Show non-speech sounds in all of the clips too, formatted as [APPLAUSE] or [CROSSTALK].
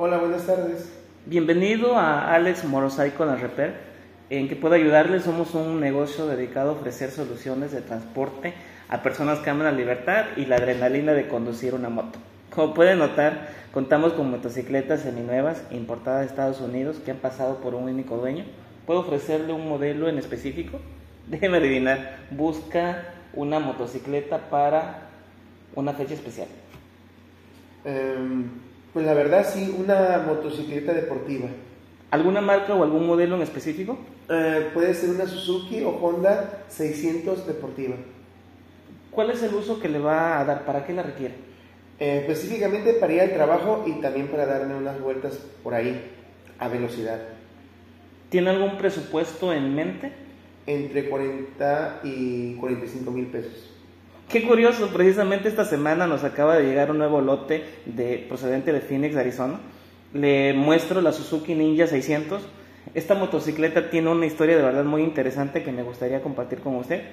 Hola, buenas tardes. Bienvenido a Alex Motorcycle and Repair. En que puedo ayudarle, somos un negocio dedicado a ofrecer soluciones de transporte a personas que aman la libertad y la adrenalina de conducir una moto. Como pueden notar, contamos con motocicletas seminuevas importadas de Estados Unidos que han pasado por un único dueño. ¿Puedo ofrecerle un modelo en específico? [LAUGHS] Déjeme adivinar, busca una motocicleta para una fecha especial. Em, pues la verdad sí, una motocicleta deportiva. ¿Alguna marca o algún modelo en específico? Eh, puede ser una Suzuki o Honda 600 deportiva. ¿Cuál es el uso que le va a dar? ¿Para qué la requiere? Eh, específicamente para ir al trabajo y también para darme unas vueltas por ahí a velocidad. ¿Tiene algún presupuesto en mente? Entre 40 y 45 mil pesos. Qué curioso, precisamente esta semana nos acaba de llegar un nuevo lote de, procedente de Phoenix, Arizona. Le muestro la Suzuki Ninja 600. Esta motocicleta tiene una historia de verdad muy interesante que me gustaría compartir con usted.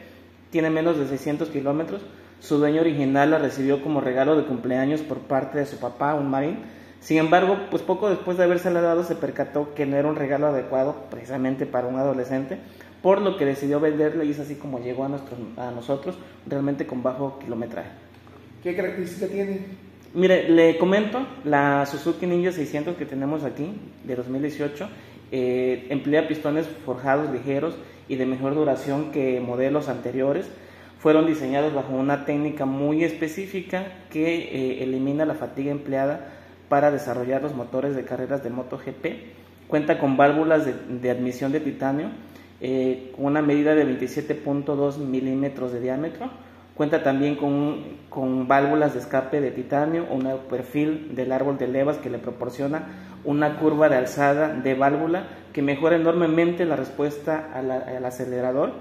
Tiene menos de 600 kilómetros. Su dueño original la recibió como regalo de cumpleaños por parte de su papá, un marín. Sin embargo, pues poco después de habérsela dado se percató que no era un regalo adecuado precisamente para un adolescente, por lo que decidió venderle y es así como llegó a, a nosotros, realmente con bajo kilometraje. ¿Qué característica tiene? Mire, le comento, la Suzuki Ninja 600 que tenemos aquí, de 2018, eh, emplea pistones forjados ligeros y de mejor duración que modelos anteriores. Fueron diseñados bajo una técnica muy específica que eh, elimina la fatiga empleada para desarrollar los motores de carreras de MotoGP. Cuenta con válvulas de, de admisión de titanio eh, con una medida de 27.2 milímetros de diámetro. Cuenta también con, con, válvulas de escape de titanio, un perfil del árbol de levas que le proporciona una curva de alzada de válvula que mejora enormemente la respuesta al acelerador.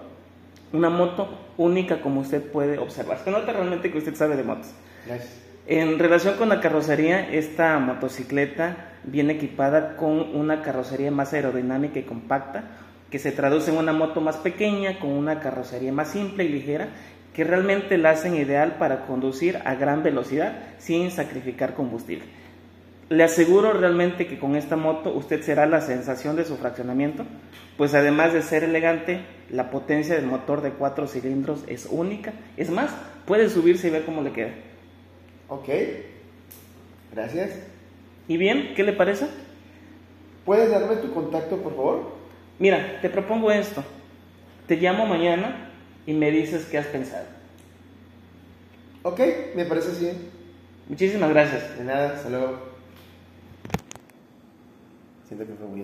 Una moto única como usted puede observar. Se nota realmente que usted sabe de motos. Gracias. En relación con la carrocería, esta motocicleta viene equipada con una carrocería más aerodinámica y compacta, que se traduce en una moto más pequeña, con una carrocería más simple y ligera, que realmente la hacen ideal para conducir a gran velocidad sin sacrificar combustible. Le aseguro realmente que con esta moto usted será la sensación de su fraccionamiento, pues además de ser elegante, la potencia del motor de cuatro cilindros es única. Es más, puede subirse y ver cómo le queda. Ok, gracias. ¿Y bien? ¿Qué le parece? ¿Puedes darme tu contacto, por favor? Mira, te propongo esto. Te llamo mañana y me dices qué has pensado. Ok, me parece bien. Muchísimas gracias. De nada, hasta luego. Siento que fue muy